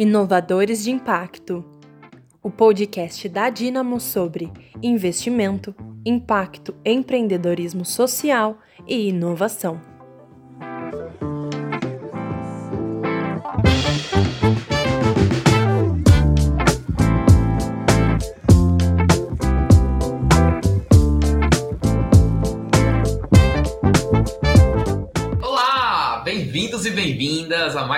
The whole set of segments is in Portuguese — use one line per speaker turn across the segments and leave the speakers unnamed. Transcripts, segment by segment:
Inovadores de Impacto o podcast da Dinamo sobre investimento, impacto, empreendedorismo social e inovação.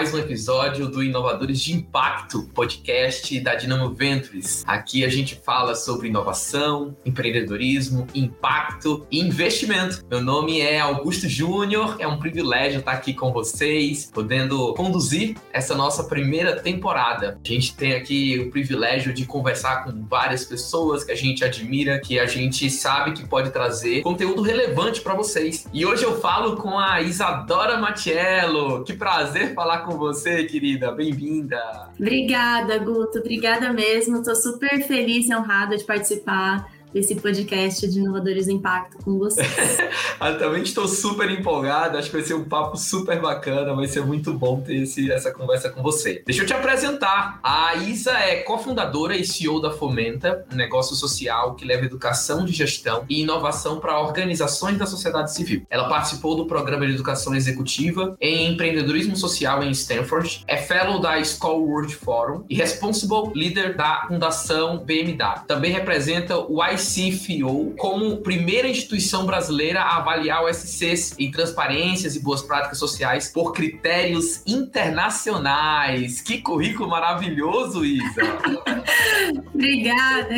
Mais um episódio do Inovadores de Impacto, podcast da Dinamo Ventures. Aqui a gente fala sobre inovação, empreendedorismo, impacto e investimento. Meu nome é Augusto Júnior, é um privilégio estar aqui com vocês, podendo conduzir essa nossa primeira temporada. A gente tem aqui o privilégio de conversar com várias pessoas que a gente admira, que a gente sabe que pode trazer conteúdo relevante para vocês. E hoje eu falo com a Isadora Matiello. Que prazer falar com você, querida. Bem-vinda.
Obrigada, Guto. Obrigada mesmo. Estou super feliz e honrada de participar desse podcast de Inovadores do Impacto com vocês.
Eu também estou super empolgada, acho que vai ser um papo super bacana, vai ser muito bom ter esse, essa conversa com você. Deixa eu te apresentar. A Isa é cofundadora e CEO da Fomenta, um negócio social que leva educação de gestão e inovação para organizações da sociedade civil. Ela participou do programa de educação executiva em empreendedorismo social em Stanford, é fellow da School World Forum e responsible leader da Fundação BMW. Também representa o IC ICFO como primeira instituição brasileira a avaliar OSCs em transparências e boas práticas sociais por critérios internacionais. Que currículo maravilhoso, Isa!
Obrigada.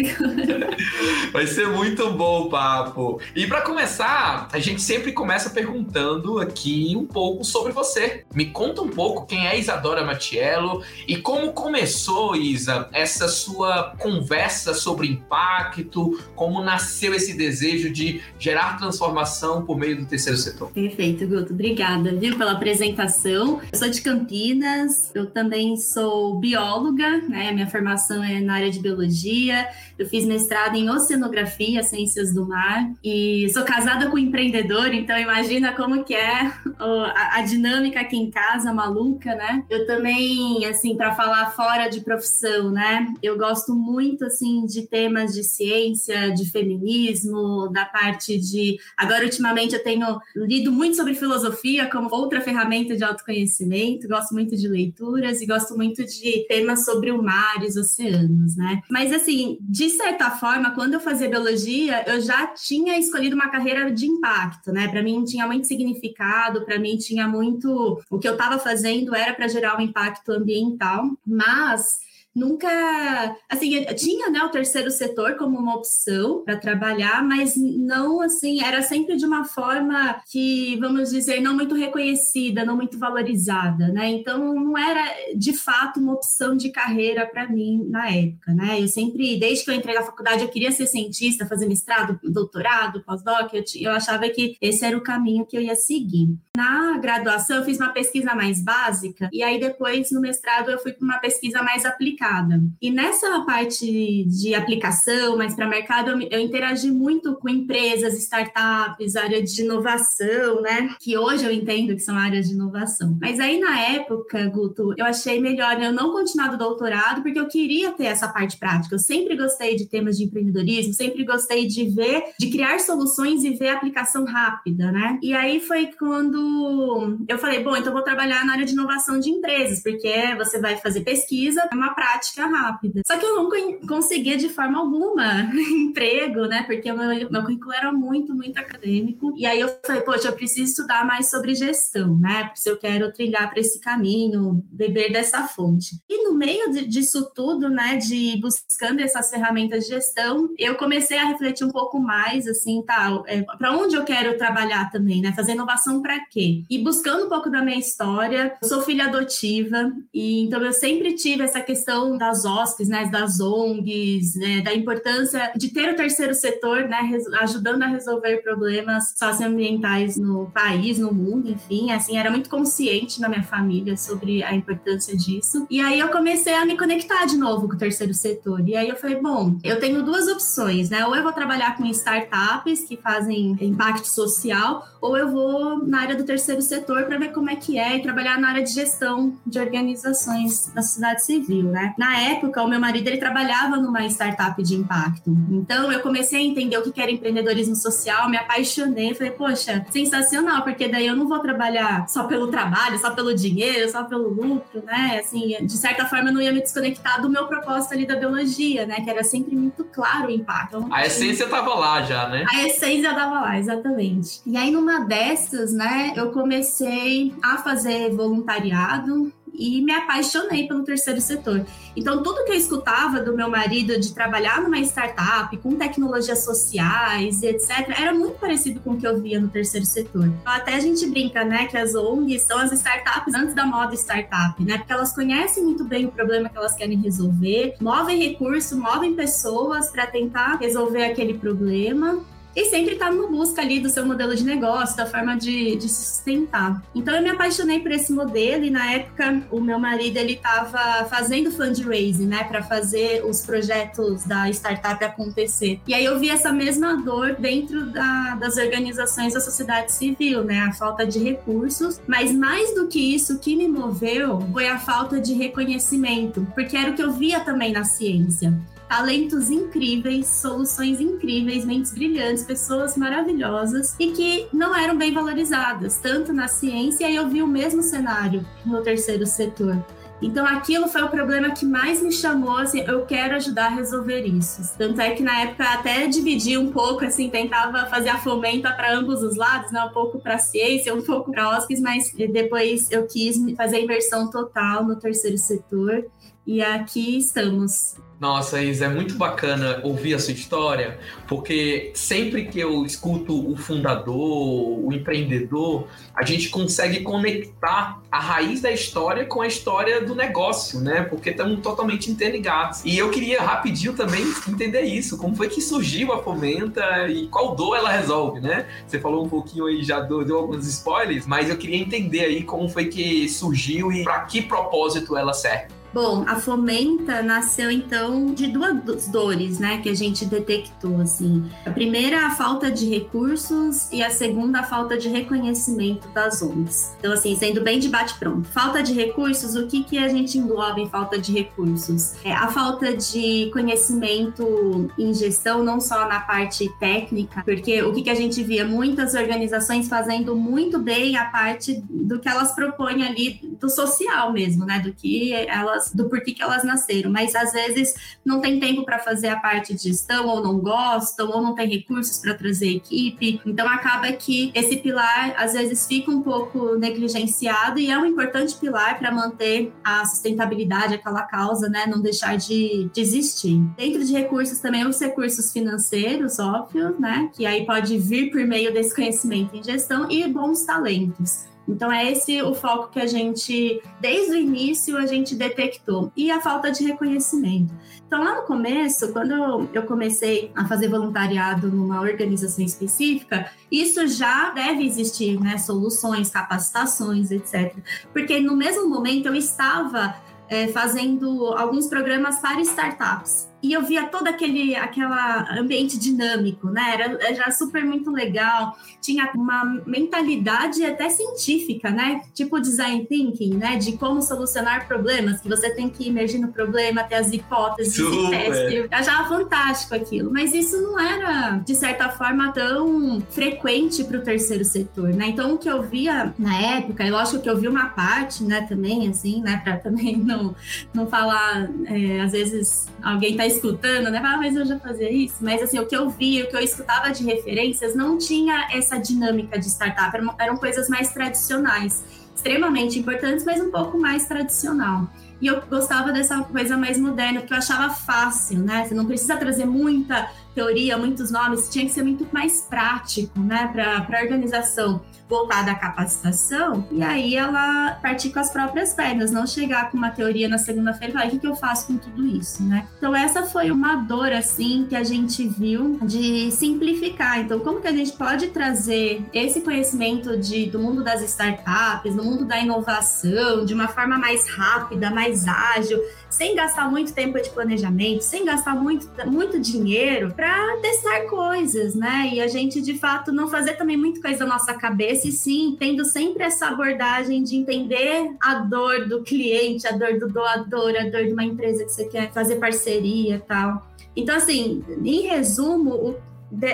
Vai ser muito bom o papo. E para começar, a gente sempre começa perguntando aqui um pouco sobre você. Me conta um pouco quem é Isadora Matiello e como começou, Isa, essa sua conversa sobre impacto, como nasceu esse desejo de gerar transformação por meio do terceiro setor.
Perfeito, Guto. Obrigada, viu, pela apresentação. Eu sou de Campinas, eu também sou bióloga, né? Minha formação é na área de biologia. Eu fiz mestrado em oceanografia, ciências do mar, e sou casada com um empreendedor, então imagina como que é a, a dinâmica aqui em casa, maluca, né? Eu também, assim, para falar fora de profissão, né? Eu gosto muito, assim, de temas de ciência, de feminismo, da parte de. Agora, ultimamente, eu tenho lido muito sobre filosofia como outra ferramenta de autoconhecimento, gosto muito de leituras e gosto muito de temas sobre o mar e os oceanos, né? Mas, assim, de certa forma, quando eu fazia biologia, eu já tinha escolhido uma carreira de impacto, né? Para mim tinha muito significado, para mim tinha muito. O que eu estava fazendo era para gerar um impacto ambiental, mas nunca, assim, tinha, né, o terceiro setor como uma opção para trabalhar, mas não, assim, era sempre de uma forma que, vamos dizer, não muito reconhecida, não muito valorizada, né? Então, não era de fato uma opção de carreira para mim na época, né? Eu sempre, desde que eu entrei na faculdade, eu queria ser cientista, fazer mestrado, doutorado, pós-doc, eu, eu achava que esse era o caminho que eu ia seguir. Na graduação, eu fiz uma pesquisa mais básica, e aí depois, no mestrado, eu fui para uma pesquisa mais aplicada aplicada. E nessa parte de aplicação, mais para mercado, eu, eu, interagi muito com empresas, startups, área de inovação, né? Que hoje eu entendo que são áreas de inovação. Mas aí na época, Guto, eu achei melhor eu não continuar do doutorado, porque eu queria ter essa parte prática. Eu sempre gostei de temas de empreendedorismo, sempre gostei de ver, de criar soluções e ver a aplicação rápida, né? E aí foi quando eu falei, bom, então vou trabalhar na área de inovação de empresas, porque você vai fazer pesquisa, é uma prática prática rápida. Só que eu não conseguia de forma alguma emprego, né? Porque o meu, meu currículo era muito, muito acadêmico. E aí eu falei, poxa, eu preciso estudar mais sobre gestão, né? Se eu quero trilhar para esse caminho, beber dessa fonte. E no meio disso tudo, né, de buscando essas ferramentas de gestão, eu comecei a refletir um pouco mais, assim, tá, é, para onde eu quero trabalhar também, né? Fazer inovação para quê? E buscando um pouco da minha história, eu sou filha adotiva, e então eu sempre tive essa questão visão das OSCs, né, das ONGs, né, da importância de ter o terceiro setor, né, ajudando a resolver problemas socioambientais no país, no mundo, enfim, assim, era muito consciente na minha família sobre a importância disso. E aí eu comecei a me conectar de novo com o terceiro setor. E aí eu falei, bom, eu tenho duas opções, né? Ou eu vou trabalhar com startups que fazem impacto social, ou eu vou na área do terceiro setor para ver como é que é e trabalhar na área de gestão de organizações da sociedade civil, né? Na época, o meu marido ele trabalhava numa startup de impacto. Então, eu comecei a entender o que era empreendedorismo social, me apaixonei, falei, poxa, sensacional, porque daí eu não vou trabalhar só pelo trabalho, só pelo dinheiro, só pelo lucro, né? Assim, de certa forma, eu não ia me desconectar do meu propósito ali da biologia, né? Que era sempre muito claro o impacto.
Então, a essência estava lá já, né?
A essência estava lá, exatamente. E aí, numa dessas, né, eu comecei a fazer voluntariado e me apaixonei pelo terceiro setor. Então, tudo que eu escutava do meu marido de trabalhar numa startup, com tecnologias sociais e etc., era muito parecido com o que eu via no terceiro setor. Até a gente brinca, né, que as ONGs são as startups antes da moda startup, né, porque elas conhecem muito bem o problema que elas querem resolver, movem recursos, movem pessoas para tentar resolver aquele problema e sempre está no busca ali do seu modelo de negócio, da forma de, de se sustentar. Então eu me apaixonei por esse modelo e na época o meu marido ele estava fazendo fundraising, né, para fazer os projetos da startup acontecer. E aí eu vi essa mesma dor dentro da, das organizações da sociedade civil, né, a falta de recursos, mas mais do que isso, o que me moveu foi a falta de reconhecimento, porque era o que eu via também na ciência talentos incríveis, soluções incríveis, mentes brilhantes, pessoas maravilhosas e que não eram bem valorizadas, tanto na ciência, e eu vi o mesmo cenário no terceiro setor. Então aquilo foi o problema que mais me chamou, assim, eu quero ajudar a resolver isso. Tanto é que na época até dividi um pouco, assim, tentava fazer a fomenta para ambos os lados, né? Um pouco para ciência, um pouco para OSCs, mas depois eu quis fazer a inversão total no terceiro setor e aqui estamos.
Nossa, Isa, é muito bacana ouvir a sua história, porque sempre que eu escuto o fundador, o empreendedor, a gente consegue conectar a raiz da história com a história do negócio, né? Porque estamos totalmente interligados. E eu queria rapidinho também entender isso, como foi que surgiu a Fomenta e qual dor ela resolve, né? Você falou um pouquinho aí, já deu, deu alguns spoilers, mas eu queria entender aí como foi que surgiu e para que propósito ela serve.
Bom, a Fomenta nasceu então de duas dores, né, que a gente detectou assim. A primeira a falta de recursos e a segunda a falta de reconhecimento das ONGs. Então assim, sendo bem de bate pronto. Falta de recursos, o que que a gente engloba em falta de recursos? É a falta de conhecimento em gestão, não só na parte técnica, porque o que que a gente via muitas organizações fazendo muito bem a parte do que elas propõem ali do social mesmo, né, do que elas elas, do porquê que elas nasceram, mas às vezes não tem tempo para fazer a parte de gestão, ou não gostam, ou não tem recursos para trazer equipe. Então acaba que esse pilar às vezes fica um pouco negligenciado e é um importante pilar para manter a sustentabilidade, aquela causa, né? Não deixar de, de existir. Dentro de recursos também os recursos financeiros, óbvio, né? Que aí pode vir por meio desse conhecimento em gestão e bons talentos. Então é esse o foco que a gente, desde o início, a gente detectou. E a falta de reconhecimento. Então lá no começo, quando eu comecei a fazer voluntariado numa organização específica, isso já deve existir, né? Soluções, capacitações, etc. Porque no mesmo momento eu estava é, fazendo alguns programas para startups e eu via todo aquele aquela ambiente dinâmico, né? Era, era super muito legal. Tinha uma mentalidade até científica, né? Tipo design thinking, né? De como solucionar problemas, que você tem que emergir no problema, ter as hipóteses e teste. Eu achava fantástico aquilo. Mas isso não era, de certa forma, tão frequente para o terceiro setor, né? Então, o que eu via na época, e lógico que eu vi uma parte, né, também, assim, né, para também não, não falar, é, às vezes alguém tá escutando, né? Ah, mas eu já fazia isso. Mas assim, o que eu via, o que eu escutava de referências, não tinha essa dinâmica de startup, eram, eram coisas mais tradicionais, extremamente importantes, mas um pouco mais tradicional. E eu gostava dessa coisa mais moderna, porque eu achava fácil, né? Você não precisa trazer muita teoria, muitos nomes, tinha que ser muito mais prático, né, para a organização voltada à capacitação, e aí ela partir com as próprias pernas, não chegar com uma teoria na segunda-feira e falar, o que, que eu faço com tudo isso, né? Então essa foi uma dor, assim, que a gente viu de simplificar. Então, como que a gente pode trazer esse conhecimento de, do mundo das startups, do mundo da inovação, de uma forma mais rápida, mais ágil, sem gastar muito tempo de planejamento, sem gastar muito, muito dinheiro para testar coisas, né? E a gente, de fato, não fazer também muita coisa da nossa cabeça, e sim, tendo sempre essa abordagem de entender a dor do cliente, a dor do doador, a dor de uma empresa que você quer fazer parceria e tal. Então, assim, em resumo, o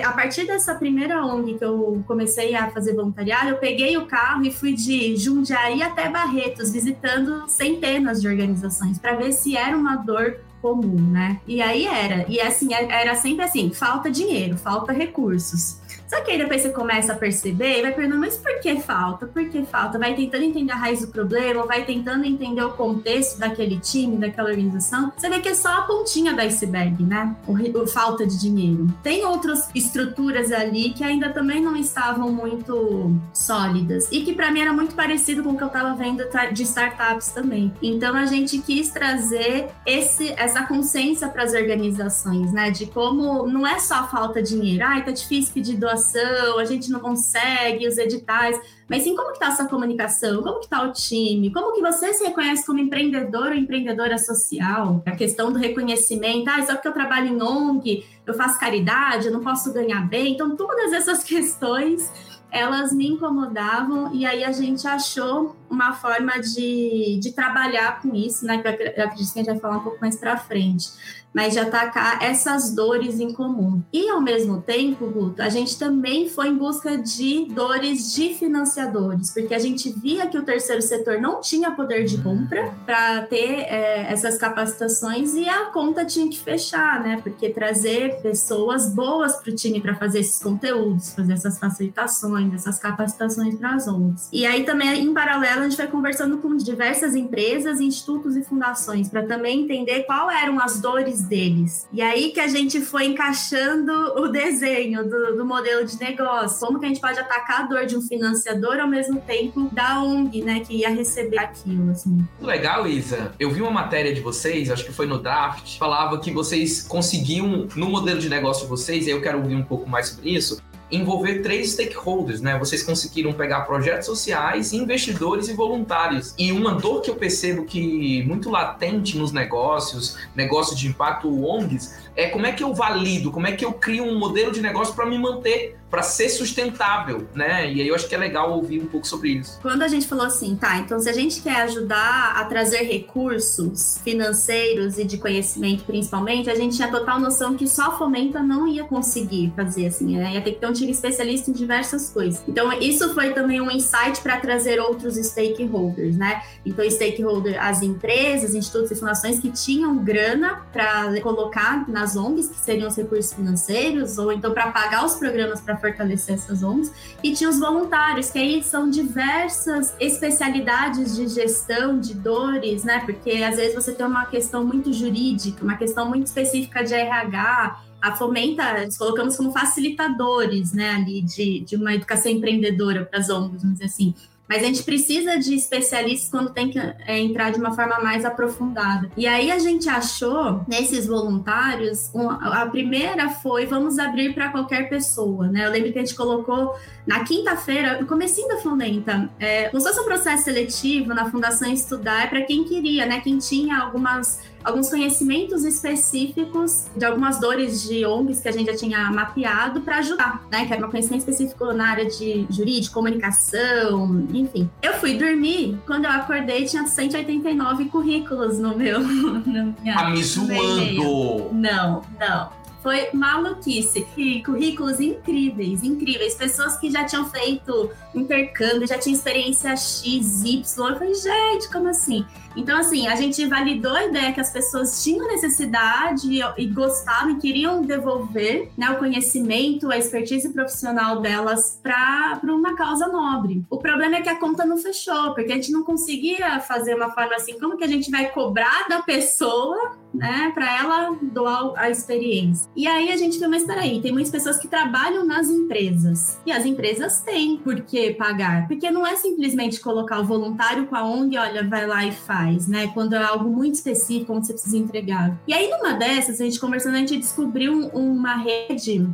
a partir dessa primeira ONG que eu comecei a fazer voluntariado, eu peguei o carro e fui de Jundiaí até Barretos, visitando centenas de organizações, para ver se era uma dor comum, né? E aí era. E assim, era sempre assim: falta dinheiro, falta recursos. Só que aí depois você começa a perceber e vai perguntando, mas por que falta? Por que falta? Vai tentando entender a raiz do problema, vai tentando entender o contexto daquele time, daquela organização. Você vê que é só a pontinha do iceberg, né? O, o falta de dinheiro. Tem outras estruturas ali que ainda também não estavam muito sólidas e que para mim era muito parecido com o que eu estava vendo de startups também. Então a gente quis trazer esse, essa consciência para as organizações, né? De como não é só falta de dinheiro, ai, tá difícil pedir doação inovação, a gente não consegue os editais, mas sim como que está a sua comunicação, como que está o time, como que você se reconhece como empreendedor ou empreendedora social, a questão do reconhecimento, ah, só porque eu trabalho em ONG, eu faço caridade, eu não posso ganhar bem, então todas essas questões elas me incomodavam e aí a gente achou uma forma de, de trabalhar com isso, né? Que eu acredito que a gente vai falar um pouco mais para frente mas de atacar essas dores em comum. E ao mesmo tempo, Guto, a gente também foi em busca de dores de financiadores, porque a gente via que o terceiro setor não tinha poder de compra para ter é, essas capacitações e a conta tinha que fechar, né? Porque trazer pessoas boas para o time para fazer esses conteúdos, fazer essas facilitações, essas capacitações para as ONGs. E aí também, em paralelo, a gente foi conversando com diversas empresas, institutos e fundações para também entender qual eram as dores deles. E aí que a gente foi encaixando o desenho do, do, modelo de negócio. Como que a gente pode atacar a dor de um financiador ao mesmo tempo da ONG, né, que ia receber aquilo, assim.
Legal, Isa. Eu vi uma matéria de vocês, acho que foi no draft, falava que vocês conseguiam, no modelo de negócio de vocês, e eu quero ouvir um pouco mais sobre isso, envolver três stakeholders, né? Vocês conseguiram pegar projetos sociais, investidores e voluntários. E uma dor que eu percebo que muito latente nos negócios, negócios de impacto ONGs, é como é que eu valido, como é que eu crio um modelo de negócio para me manter para ser sustentável, né? E aí eu acho que é legal ouvir um pouco sobre isso.
Quando a gente falou assim, tá, então se a gente quer ajudar a trazer recursos financeiros e de conhecimento principalmente, a gente tinha total noção que só fomenta não ia conseguir fazer assim, né? ia ter que ter um time especialista em diversas coisas. Então isso foi também um insight para trazer outros stakeholders, né? Então stakeholder, as empresas, institutos e fundações que tinham grana para colocar nas ONGs, que seriam os recursos financeiros, ou então para pagar os programas para fortalecer essas ONGs, e tinha os voluntários, que aí são diversas especialidades de gestão de dores, né? Porque às vezes você tem uma questão muito jurídica, uma questão muito específica de RH, a Fomenta, nós colocamos como facilitadores, né, ali de, de uma educação empreendedora para as ONGs, vamos dizer assim. Mas a gente precisa de especialistas quando tem que é, entrar de uma forma mais aprofundada. E aí a gente achou nesses voluntários, um, a primeira foi vamos abrir para qualquer pessoa, né? Eu lembro que a gente colocou na quinta-feira, no comecinho da Fomenta, é, como se fosse um processo seletivo na Fundação Estudar para quem queria, né? Quem tinha algumas alguns conhecimentos específicos de algumas dores de ONGs que a gente já tinha mapeado para ajudar, né? Que era um conhecimento específico na área de jurídico, comunicação, enfim. Eu fui dormir, quando eu acordei tinha 189 currículos no meu...
No minha, tá me zoando!
Não, não. Foi maluquice. E currículos incríveis, incríveis. Pessoas que já tinham feito intercâmbio, já tinham experiência X, Y. Eu falei, gente, como assim? Então, assim, a gente validou a ideia que as pessoas tinham necessidade e gostavam e queriam devolver né, o conhecimento, a expertise profissional delas para uma causa nobre. O problema é que a conta não fechou, porque a gente não conseguia fazer uma forma assim, como que a gente vai cobrar da pessoa né, para ela doar a experiência. E aí a gente viu, mas peraí, tem muitas pessoas que trabalham nas empresas. E as empresas têm por que pagar, porque não é simplesmente colocar o voluntário com a ONG, olha, vai lá e faz, né? Quando é algo muito específico, onde você precisa entregar. E aí, numa dessas, a gente conversando, a gente descobriu uma rede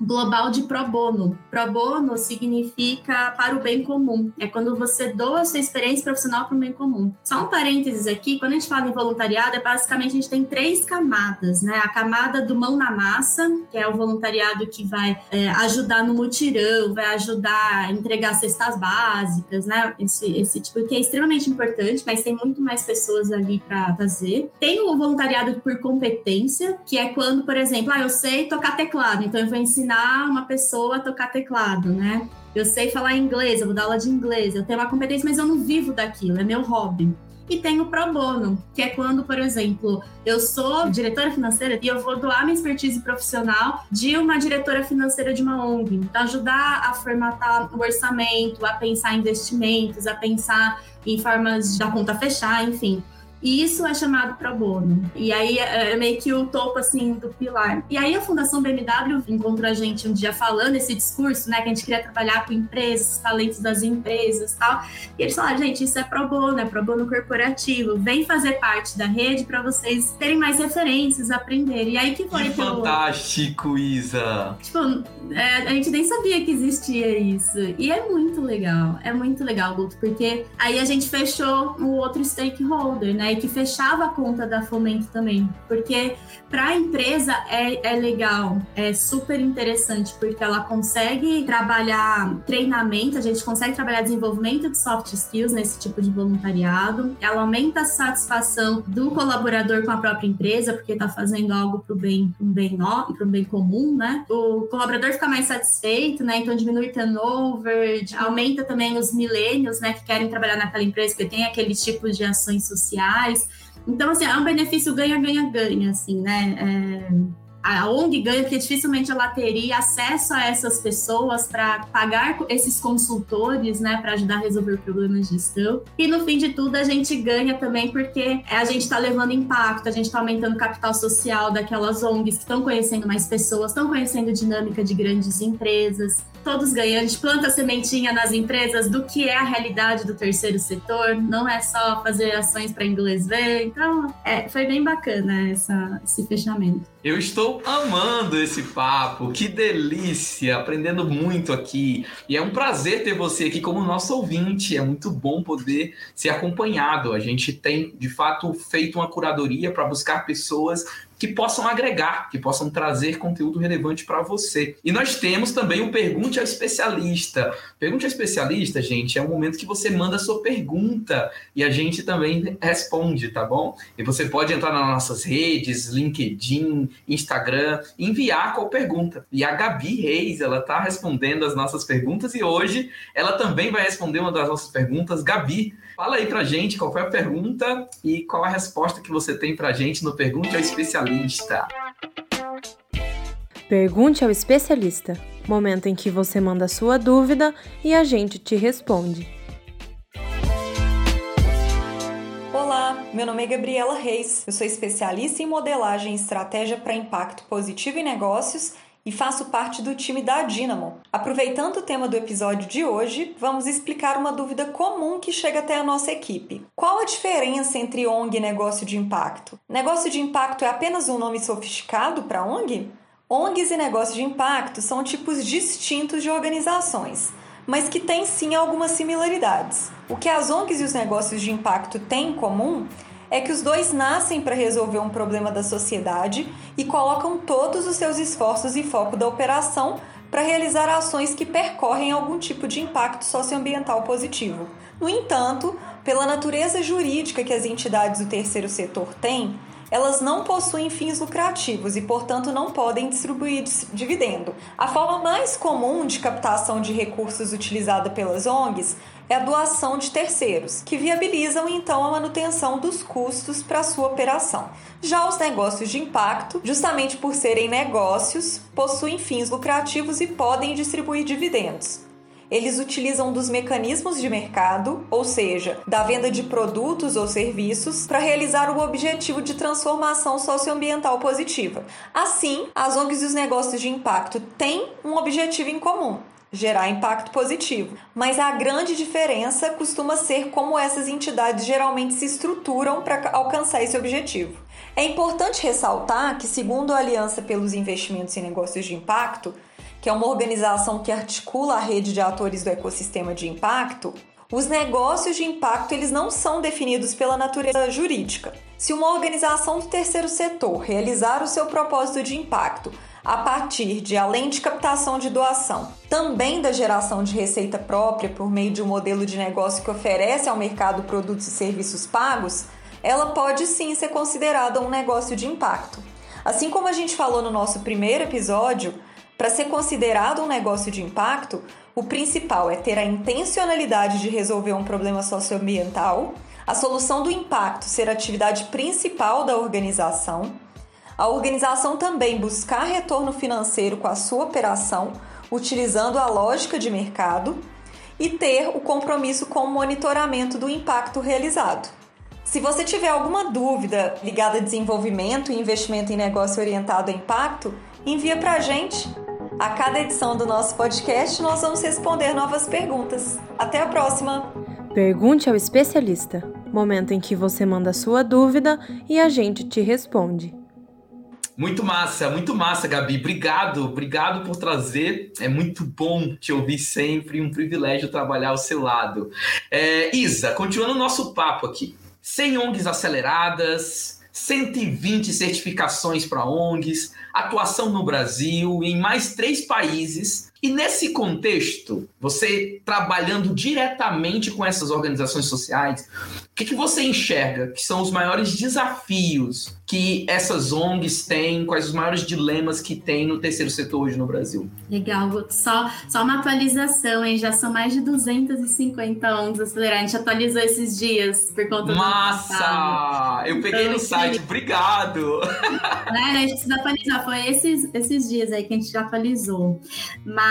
global de pro bono. Pro bono significa para o bem comum. É quando você doa a sua experiência profissional para o bem comum. Só um parênteses aqui, quando a gente fala em voluntariado, é basicamente a gente tem três camadas, né? A camada do mão na massa, que é o voluntariado que vai é, ajudar no mutirão, vai ajudar a entregar cestas básicas, né? Esse, esse tipo que é extremamente importante, mas tem muito mais pessoas ali para fazer. Tem o voluntariado por competência, que é quando, por exemplo, ah, eu sei tocar teclado, então eu vou ensinar ensinar uma pessoa a tocar teclado, né? Eu sei falar inglês, eu vou dar aula de inglês, eu tenho uma competência, mas eu não vivo daquilo, é meu hobby. E tem o pro bono, que é quando, por exemplo, eu sou diretora financeira e eu vou doar minha expertise profissional de uma diretora financeira de uma ONG. Então, ajudar a formatar o orçamento, a pensar em investimentos, a pensar em formas da conta fechar, enfim. E isso é chamado pro bono. E aí é, é meio que o topo assim do pilar. E aí a Fundação BMW encontrou a gente um dia falando esse discurso, né, que a gente queria trabalhar com empresas, talentos das empresas, tal. E eles falaram, gente, isso é pro bono, é pro bono corporativo. Vem fazer parte da rede para vocês terem mais referências, aprenderem. E aí que foi
que, que fantástico. Isa.
Tipo, é, a gente nem sabia que existia isso. E é muito legal. É muito legal, Guto, porque aí a gente fechou o outro stakeholder, né? E que fechava a conta da Fomento também. Porque para a empresa é, é legal, é super interessante, porque ela consegue trabalhar treinamento, a gente consegue trabalhar desenvolvimento de soft skills nesse tipo de voluntariado. Ela aumenta a satisfação do colaborador com a própria empresa, porque está fazendo algo para o bem, um bem, pro bem comum, né? O colaborador fica mais satisfeito, né? Então diminui turnover, aumenta também os milênios, né? Que querem trabalhar naquela empresa, porque tem aqueles tipos de ações então, assim, é um benefício ganha-ganha-ganha, assim, né? É a ONG ganha porque dificilmente ela teria acesso a essas pessoas para pagar esses consultores, né, para ajudar a resolver problemas de gestão. E no fim de tudo a gente ganha também porque a gente está levando impacto, a gente está aumentando o capital social daquelas ONGs que estão conhecendo mais pessoas, estão conhecendo dinâmica de grandes empresas. Todos gente planta sementinha nas empresas do que é a realidade do terceiro setor, não é só fazer ações para inglês ver. Então, é, foi bem bacana essa, esse fechamento.
Eu estou amando esse papo, que delícia, aprendendo muito aqui. E é um prazer ter você aqui como nosso ouvinte. É muito bom poder ser acompanhado. A gente tem, de fato, feito uma curadoria para buscar pessoas que possam agregar, que possam trazer conteúdo relevante para você. E nós temos também o Pergunte ao Especialista. Pergunte ao Especialista, gente, é o momento que você manda a sua pergunta e a gente também responde, tá bom? E você pode entrar nas nossas redes, LinkedIn, Instagram, enviar qual pergunta. E a Gabi Reis, ela tá respondendo as nossas perguntas e hoje ela também vai responder uma das nossas perguntas. Gabi, Fala aí pra gente qual foi a pergunta e qual a resposta que você tem pra gente no Pergunte ao Especialista.
Pergunte ao especialista. Momento em que você manda a sua dúvida e a gente te responde.
Olá, meu nome é Gabriela Reis. Eu sou especialista em modelagem e estratégia para impacto positivo em negócios e faço parte do time da Dynamo. Aproveitando o tema do episódio de hoje, vamos explicar uma dúvida comum que chega até a nossa equipe. Qual a diferença entre ONG e negócio de impacto? Negócio de impacto é apenas um nome sofisticado para ONG? ONGs e negócio de impacto são tipos distintos de organizações, mas que têm sim algumas similaridades. O que as ONGs e os negócios de impacto têm em comum é que os dois nascem para resolver um problema da sociedade e colocam todos os seus esforços e foco da operação para realizar ações que percorrem algum tipo de impacto socioambiental positivo. No entanto, pela natureza jurídica que as entidades do terceiro setor têm, elas não possuem fins lucrativos e, portanto, não podem distribuir dividendo. A forma mais comum de captação de recursos utilizada pelas ONGs é a doação de terceiros, que viabilizam então a manutenção dos custos para sua operação. Já os negócios de impacto, justamente por serem negócios, possuem fins lucrativos e podem distribuir dividendos eles utilizam dos mecanismos de mercado, ou seja, da venda de produtos ou serviços, para realizar o objetivo de transformação socioambiental positiva. Assim, as ONGs e os negócios de impacto têm um objetivo em comum, gerar impacto positivo. Mas a grande diferença costuma ser como essas entidades geralmente se estruturam para alcançar esse objetivo. É importante ressaltar que, segundo a Aliança pelos Investimentos em Negócios de Impacto, que é uma organização que articula a rede de atores do ecossistema de impacto, os negócios de impacto eles não são definidos pela natureza jurídica. Se uma organização do terceiro setor realizar o seu propósito de impacto a partir de, além de captação de doação, também da geração de receita própria por meio de um modelo de negócio que oferece ao mercado produtos e serviços pagos, ela pode sim ser considerada um negócio de impacto. Assim como a gente falou no nosso primeiro episódio, para ser considerado um negócio de impacto, o principal é ter a intencionalidade de resolver um problema socioambiental, a solução do impacto ser a atividade principal da organização, a organização também buscar retorno financeiro com a sua operação, utilizando a lógica de mercado, e ter o compromisso com o monitoramento do impacto realizado. Se você tiver alguma dúvida ligada a desenvolvimento e investimento em negócio orientado a impacto, envia para a gente. A cada edição do nosso podcast, nós vamos responder novas perguntas. Até a próxima!
Pergunte ao especialista momento em que você manda sua dúvida e a gente te responde.
Muito massa, muito massa, Gabi. Obrigado, obrigado por trazer. É muito bom te ouvir sempre, um privilégio trabalhar ao seu lado. É, Isa, continuando o nosso papo aqui. Sem ONGs aceleradas, 120 certificações para ONGs, atuação no Brasil em mais três países. E nesse contexto, você trabalhando diretamente com essas organizações sociais, o que, que você enxerga que são os maiores desafios que essas ONGs têm, quais os maiores dilemas que tem no terceiro setor hoje no Brasil?
Legal, só, só uma atualização, hein? Já são mais de 250 ONGs aceleradas. A gente atualizou esses dias por conta
Massa! do Massa! Eu peguei então, no site, obrigado!
Né, a gente precisa atualizar, foi esses, esses dias aí que a gente já atualizou. Mas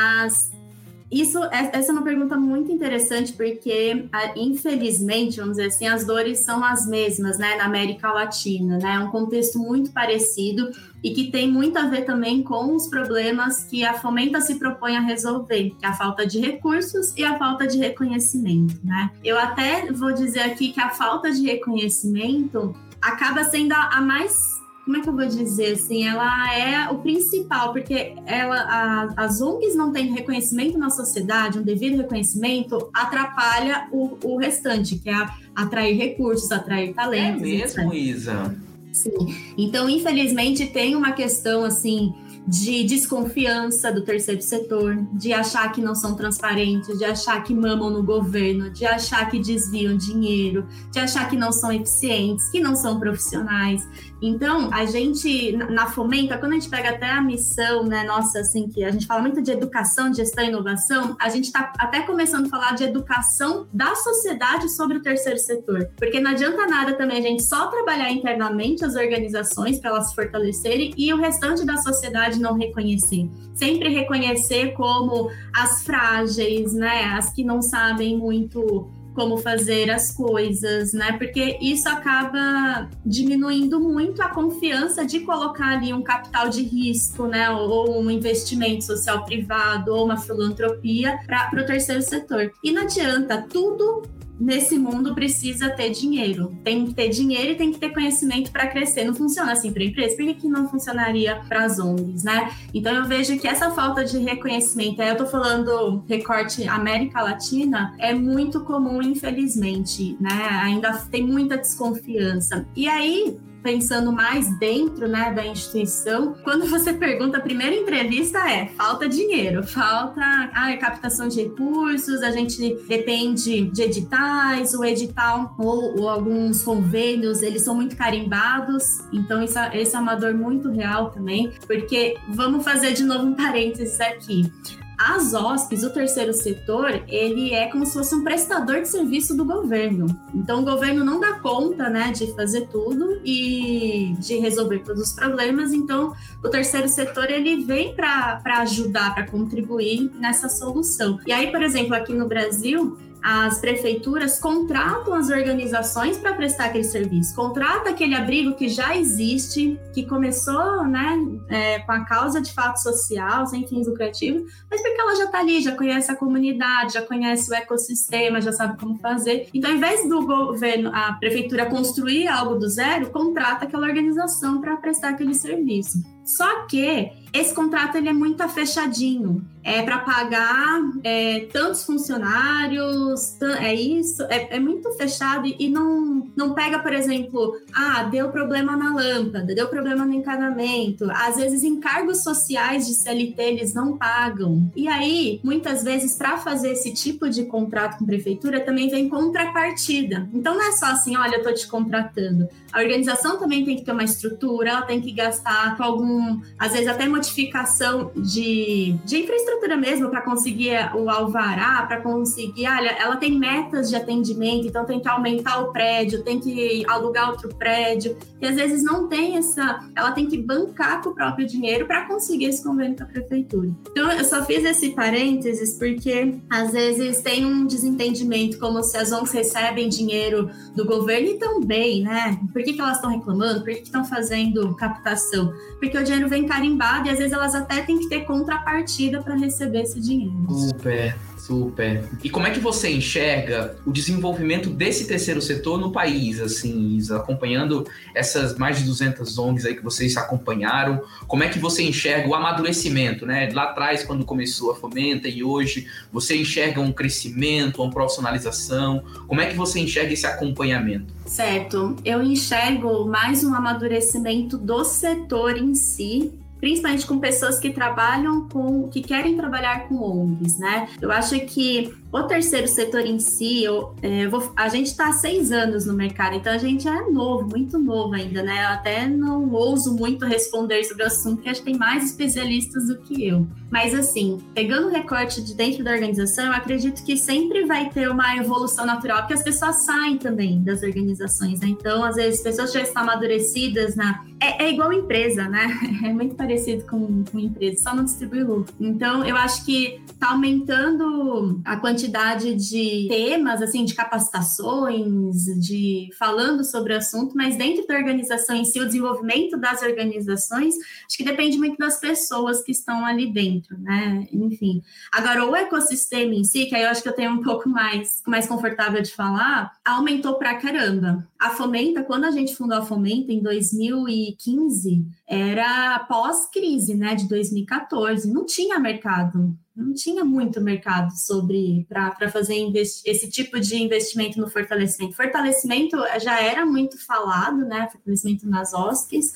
isso, é, essa é uma pergunta muito interessante, porque, infelizmente, vamos dizer assim, as dores são as mesmas, né, na América Latina, né? É um contexto muito parecido e que tem muito a ver também com os problemas que a Fomenta se propõe a resolver, é a falta de recursos e a falta de reconhecimento, né? Eu até vou dizer aqui que a falta de reconhecimento acaba sendo a mais como é que eu vou dizer assim, ela é o principal, porque ela, a, as ONGs não têm reconhecimento na sociedade, um devido reconhecimento, atrapalha o, o restante, que é atrair recursos, atrair talentos.
É mesmo, etc. Isa?
Sim. Então, infelizmente, tem uma questão assim de desconfiança do terceiro setor, de achar que não são transparentes, de achar que mamam no governo, de achar que desviam dinheiro, de achar que não são eficientes, que não são profissionais. Então, a gente, na Fomenta, quando a gente pega até a missão, né, nossa, assim, que a gente fala muito de educação, gestão e inovação, a gente está até começando a falar de educação da sociedade sobre o terceiro setor. Porque não adianta nada também a gente só trabalhar internamente as organizações para elas se fortalecerem e o restante da sociedade não reconhecer. Sempre reconhecer como as frágeis, né, as que não sabem muito como fazer as coisas, né? Porque isso acaba diminuindo muito a confiança de colocar ali um capital de risco, né? Ou um investimento social privado, ou uma filantropia para o terceiro setor. E não adianta, tudo nesse mundo precisa ter dinheiro. Tem que ter dinheiro e tem que ter conhecimento para crescer. Não funciona assim para a empresa, por que, que não funcionaria para as ONGs, né? Então eu vejo que essa falta de reconhecimento, aí eu estou falando recorte América Latina, é muito comum, infelizmente, né? Ainda tem muita desconfiança. E aí, pensando mais dentro né, da instituição, quando você pergunta, a primeira entrevista é falta dinheiro, falta ah, captação de recursos, a gente depende de editais, o edital ou, ou alguns convênios, eles são muito carimbados, então isso, esse é uma dor muito real também, porque vamos fazer de novo um parênteses aqui. As OSPs, o terceiro setor, ele é como se fosse um prestador de serviço do governo. Então, o governo não dá conta, né, de fazer tudo e de resolver todos os problemas. Então, o terceiro setor, ele vem para ajudar, para contribuir nessa solução. E aí, por exemplo, aqui no Brasil, as prefeituras contratam as organizações para prestar aquele serviço, contrata aquele abrigo que já existe, que começou né, é, com a causa de fato social, sem fins lucrativos, mas porque ela já está ali, já conhece a comunidade, já conhece o ecossistema, já sabe como fazer. Então, ao invés do governo, a prefeitura construir algo do zero, contrata aquela organização para prestar aquele serviço. Só que esse contrato ele é muito fechadinho. É para pagar é, tantos funcionários, é isso, é, é, muito fechado e não, não pega, por exemplo, ah, deu problema na lâmpada, deu problema no encanamento. Às vezes, encargos sociais de CLT eles não pagam. E aí, muitas vezes, para fazer esse tipo de contrato com a prefeitura, também vem contrapartida. Então, não é só assim, olha, eu tô te contratando. A organização também tem que ter uma estrutura, ela tem que gastar com algum, às vezes, até modificação de, de infraestrutura mesmo para conseguir o alvará, para conseguir, olha, ela tem metas de atendimento, então tem que aumentar o prédio, tem que alugar outro prédio, e às vezes não tem essa, ela tem que bancar com o próprio dinheiro para conseguir esse convênio com a prefeitura. Então eu só fiz esse parênteses porque às vezes tem um desentendimento como se as ONGs recebem dinheiro do governo e também, né? Por que, que elas estão reclamando? Por que estão fazendo captação? Porque o dinheiro vem carimbado e às vezes elas até têm que ter contrapartida para receber esse dinheiro.
Super. Super. E como é que você enxerga o desenvolvimento desse terceiro setor no país, assim, acompanhando essas mais de 200 ONGs aí que vocês acompanharam? Como é que você enxerga o amadurecimento, né? Lá atrás, quando começou a Fomenta e hoje, você enxerga um crescimento, uma profissionalização? Como é que você enxerga esse acompanhamento?
Certo. Eu enxergo mais um amadurecimento do setor em si principalmente com pessoas que trabalham com, que querem trabalhar com ONGs, né? Eu acho que o terceiro setor em si, eu, é, vou, a gente está há seis anos no mercado, então a gente é novo, muito novo ainda, né? Eu até não ouso muito responder sobre o assunto, porque acho que tem mais especialistas do que eu. Mas assim, pegando o recorte de dentro da organização, eu acredito que sempre vai ter uma evolução natural, porque as pessoas saem também das organizações, né? Então, às vezes, pessoas já estão amadurecidas na. É, é igual empresa, né? É muito parecido com, com empresa, só não distribui lucro. Então, eu acho que está aumentando a quantidade quantidade de temas, assim, de capacitações, de falando sobre o assunto, mas dentro da organização em si, o desenvolvimento das organizações, acho que depende muito das pessoas que estão ali dentro, né? Enfim. Agora, o ecossistema em si, que aí eu acho que eu tenho um pouco mais, mais confortável de falar, aumentou pra caramba. A Fomenta, quando a gente fundou a Fomenta em 2015, era pós-crise, né, de 2014, não tinha mercado não tinha muito mercado sobre para fazer esse tipo de investimento no fortalecimento. Fortalecimento já era muito falado, né? Fortalecimento nas OSCs,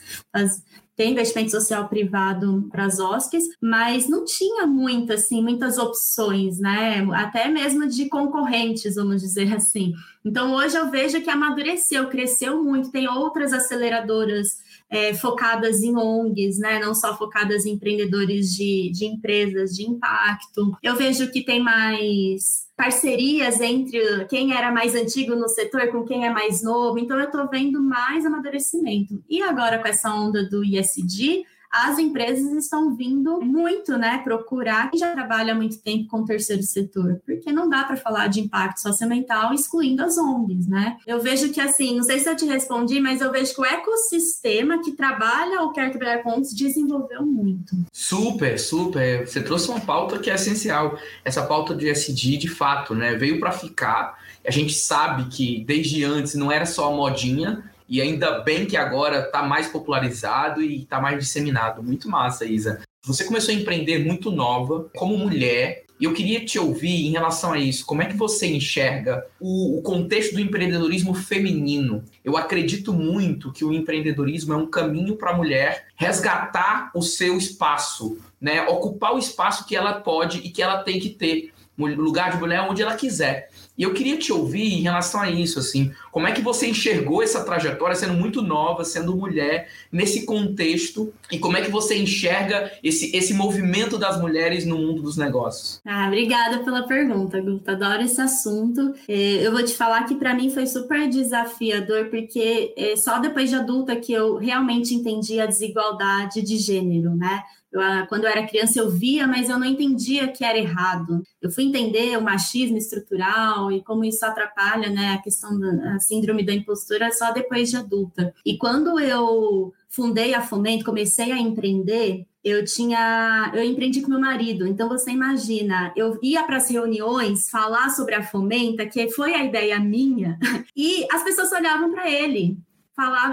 tem investimento social privado para as OSCs, mas não tinha muito, assim, muitas opções, né? Até mesmo de concorrentes, vamos dizer assim. Então hoje eu vejo que amadureceu, cresceu muito, tem outras aceleradoras é, focadas em ONGs, né? não só focadas em empreendedores de, de empresas de impacto. Eu vejo que tem mais parcerias entre quem era mais antigo no setor com quem é mais novo. Então, eu estou vendo mais amadurecimento. E agora, com essa onda do ISD, as empresas estão vindo muito, né, procurar quem já trabalha há muito tempo com o terceiro setor, porque não dá para falar de impacto socioambiental excluindo as ONGs, né? Eu vejo que assim, não sei se eu te respondi, mas eu vejo que o ecossistema que trabalha ou quer trabalhar com ONGs desenvolveu muito.
Super, super. Você trouxe uma pauta que é essencial. Essa pauta de SD, de fato, né, veio para ficar. A gente sabe que desde antes não era só modinha, e ainda bem que agora está mais popularizado e está mais disseminado. Muito massa, Isa. Você começou a empreender muito nova, como mulher, e eu queria te ouvir em relação a isso. Como é que você enxerga o, o, contexto do empreendedorismo feminino? Eu acredito muito que o empreendedorismo é um caminho para a mulher resgatar o seu espaço, né? Ocupar o espaço que ela pode e que ela tem que ter lugar de mulher onde ela quiser. E eu queria te ouvir em relação a isso, assim, como é que você enxergou essa trajetória sendo muito nova, sendo mulher, nesse contexto, e como é que você enxerga esse, esse movimento das mulheres no mundo dos negócios?
Ah, obrigada pela pergunta, Guta. Adoro esse assunto. É, eu vou te falar que para mim foi super desafiador, porque é só depois de adulta que eu realmente entendi a desigualdade de gênero, né? Eu, ah, quando eu era criança, eu via, mas eu não entendia que era errado. Eu fui entender o machismo estrutural e como isso atrapalha né, a questão da síndrome da impostura só depois de adulta. E quando eu fundei a Fomento, comecei a empreender, eu tinha, eu empreendi com meu marido. Então você imagina, eu ia para as reuniões falar sobre a Fomenta, que foi a ideia minha, e as pessoas olhavam para ele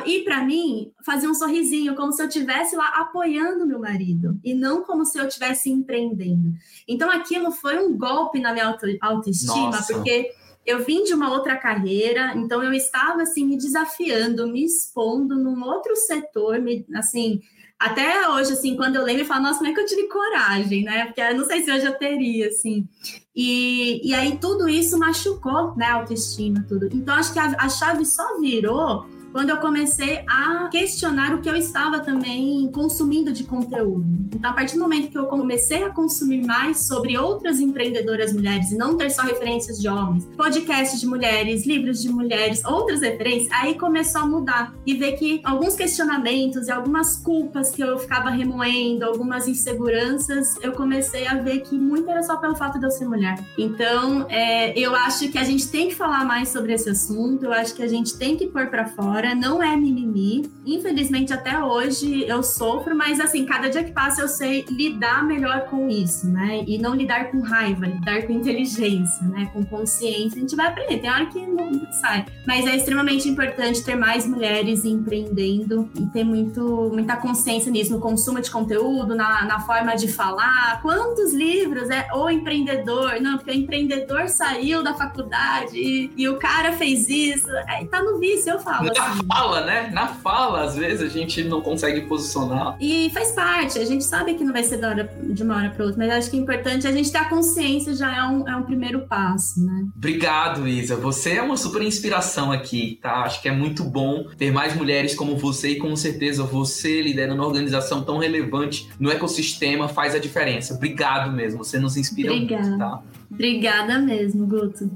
e para mim, fazia um sorrisinho, como se eu estivesse lá apoiando meu marido, e não como se eu estivesse empreendendo. Então, aquilo foi um golpe na minha auto, autoestima, Nossa. porque eu vim de uma outra carreira, então eu estava, assim, me desafiando, me expondo num outro setor, me, assim... Até hoje, assim, quando eu lembro, eu falo, nossa, como é que eu tive coragem, né? Porque eu não sei se hoje eu teria, assim. E, e aí tudo isso machucou, né, a autoestima, tudo. Então, acho que a, a chave só virou quando eu comecei a questionar o que eu estava também consumindo de conteúdo. Então, a partir do momento que eu comecei a consumir mais sobre outras empreendedoras mulheres e não ter só referências de homens, podcasts de mulheres, livros de mulheres, outras referências, aí começou a mudar e ver que alguns questionamentos e algumas culpas que eu ficava remoendo, algumas inseguranças, eu comecei a ver que muito era só pelo fato de eu ser mulher. Então, é, eu acho que a gente tem que falar mais sobre esse assunto, eu acho que a gente tem que pôr para fora não é mimimi. Infelizmente, até hoje eu sofro, mas assim, cada dia que passa eu sei lidar melhor com isso, né? E não lidar com raiva, lidar com inteligência, né? Com consciência. A gente vai aprender, tem hora que não sai. Mas é extremamente importante ter mais mulheres empreendendo e ter muito, muita consciência nisso, no consumo de conteúdo, na, na forma de falar. Quantos livros é o empreendedor? Não, porque o empreendedor saiu da faculdade e, e o cara fez isso. É, tá no vício, eu falo
fala, né? Na fala, às vezes a gente não consegue posicionar.
E faz parte, a gente sabe que não vai ser hora, de uma hora para outra, mas acho que é importante a gente ter a consciência, já é um, é um primeiro passo, né?
Obrigado, Isa. Você é uma super inspiração aqui, tá? Acho que é muito bom ter mais mulheres como você e com certeza você liderando uma organização tão relevante no ecossistema faz a diferença. Obrigado mesmo, você nos inspira Obrigada. muito, tá?
Obrigada mesmo, Guto.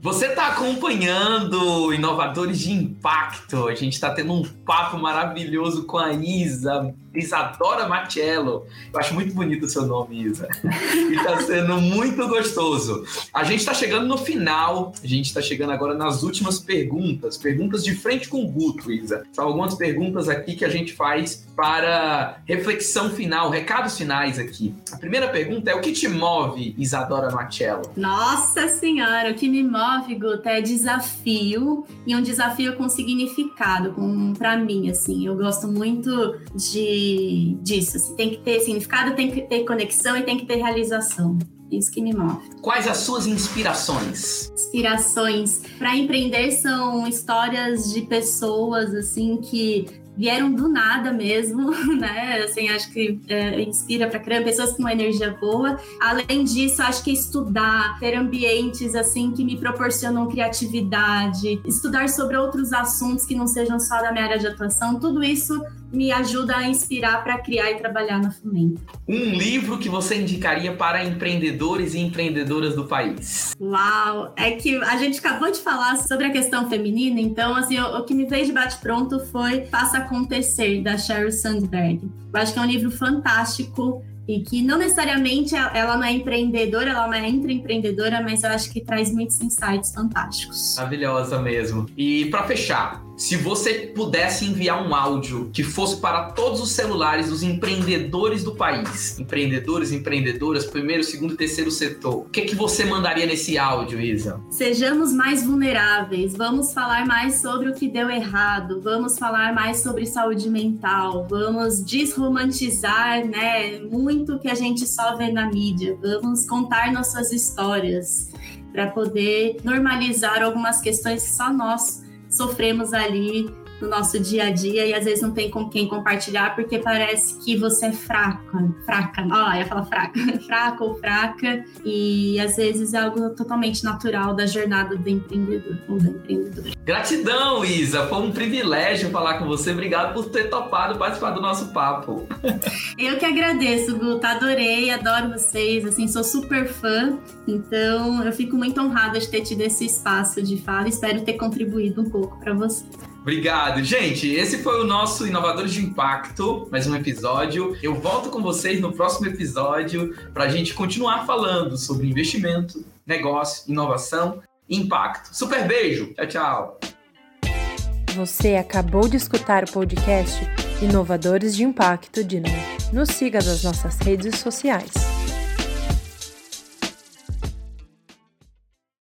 Você está acompanhando Inovadores de Impacto. A gente está tendo um papo maravilhoso com a Isa, Isadora Marcello. Eu acho muito bonito o seu nome, Isa. e está sendo muito gostoso. A gente está chegando no final. A gente está chegando agora nas últimas perguntas. Perguntas de frente com o Guto, Isa. São algumas perguntas aqui que a gente faz para reflexão final, recados finais aqui. A primeira pergunta é: o que te move, Isadora Marcello?
Nossa Senhora, o que me move, Guto, é desafio e um desafio com significado, com para mim, assim. Eu gosto muito de disso. Assim, tem que ter significado, tem que ter conexão e tem que ter realização. Isso que me move.
Quais as suas inspirações?
Inspirações para empreender são histórias de pessoas assim que vieram do nada mesmo, né? Assim, acho que é, inspira para caramba, pessoas com uma energia boa. Além disso, acho que estudar, ter ambientes assim que me proporcionam criatividade, estudar sobre outros assuntos que não sejam só da minha área de atuação, tudo isso me ajuda a inspirar para criar e trabalhar na Fomento.
Um livro que você indicaria para empreendedores e empreendedoras do país?
Uau! É que a gente acabou de falar sobre a questão feminina, então assim, o, o que me veio de bate-pronto foi Faça Acontecer, da Sheryl Sandberg. Eu acho que é um livro fantástico e que não necessariamente ela não é empreendedora, ela é uma intraempreendedora, mas eu acho que traz muitos insights fantásticos.
Maravilhosa mesmo. E para fechar, se você pudesse enviar um áudio que fosse para todos os celulares dos empreendedores do país, empreendedores, empreendedoras, primeiro, segundo e terceiro setor, o que, que você mandaria nesse áudio, Isa?
Sejamos mais vulneráveis, vamos falar mais sobre o que deu errado, vamos falar mais sobre saúde mental, vamos desromantizar, né, muito que a gente só vê na mídia, vamos contar nossas histórias para poder normalizar algumas questões que só nós sofremos ali no nosso dia a dia e às vezes não tem com quem compartilhar porque parece que você é fraca, fraca, ah, ia falar fraca, fraca ou fraca e às vezes é algo totalmente natural da jornada do empreendedor ou da empreendedora.
Gratidão, Isa, foi um privilégio falar com você, obrigado por ter topado participar do nosso papo.
Eu que agradeço, Guta, tá, adorei, adoro vocês, assim, sou super fã, então eu fico muito honrada de ter tido esse espaço de fala, espero ter contribuído um pouco para vocês.
Obrigado. Gente, esse foi o nosso Inovadores de Impacto, mais um episódio. Eu volto com vocês no próximo episódio para a gente continuar falando sobre investimento, negócio, inovação e impacto. Super beijo. Tchau, tchau.
Você acabou de escutar o podcast Inovadores de Impacto Dinamo. Nos siga nas nossas redes sociais.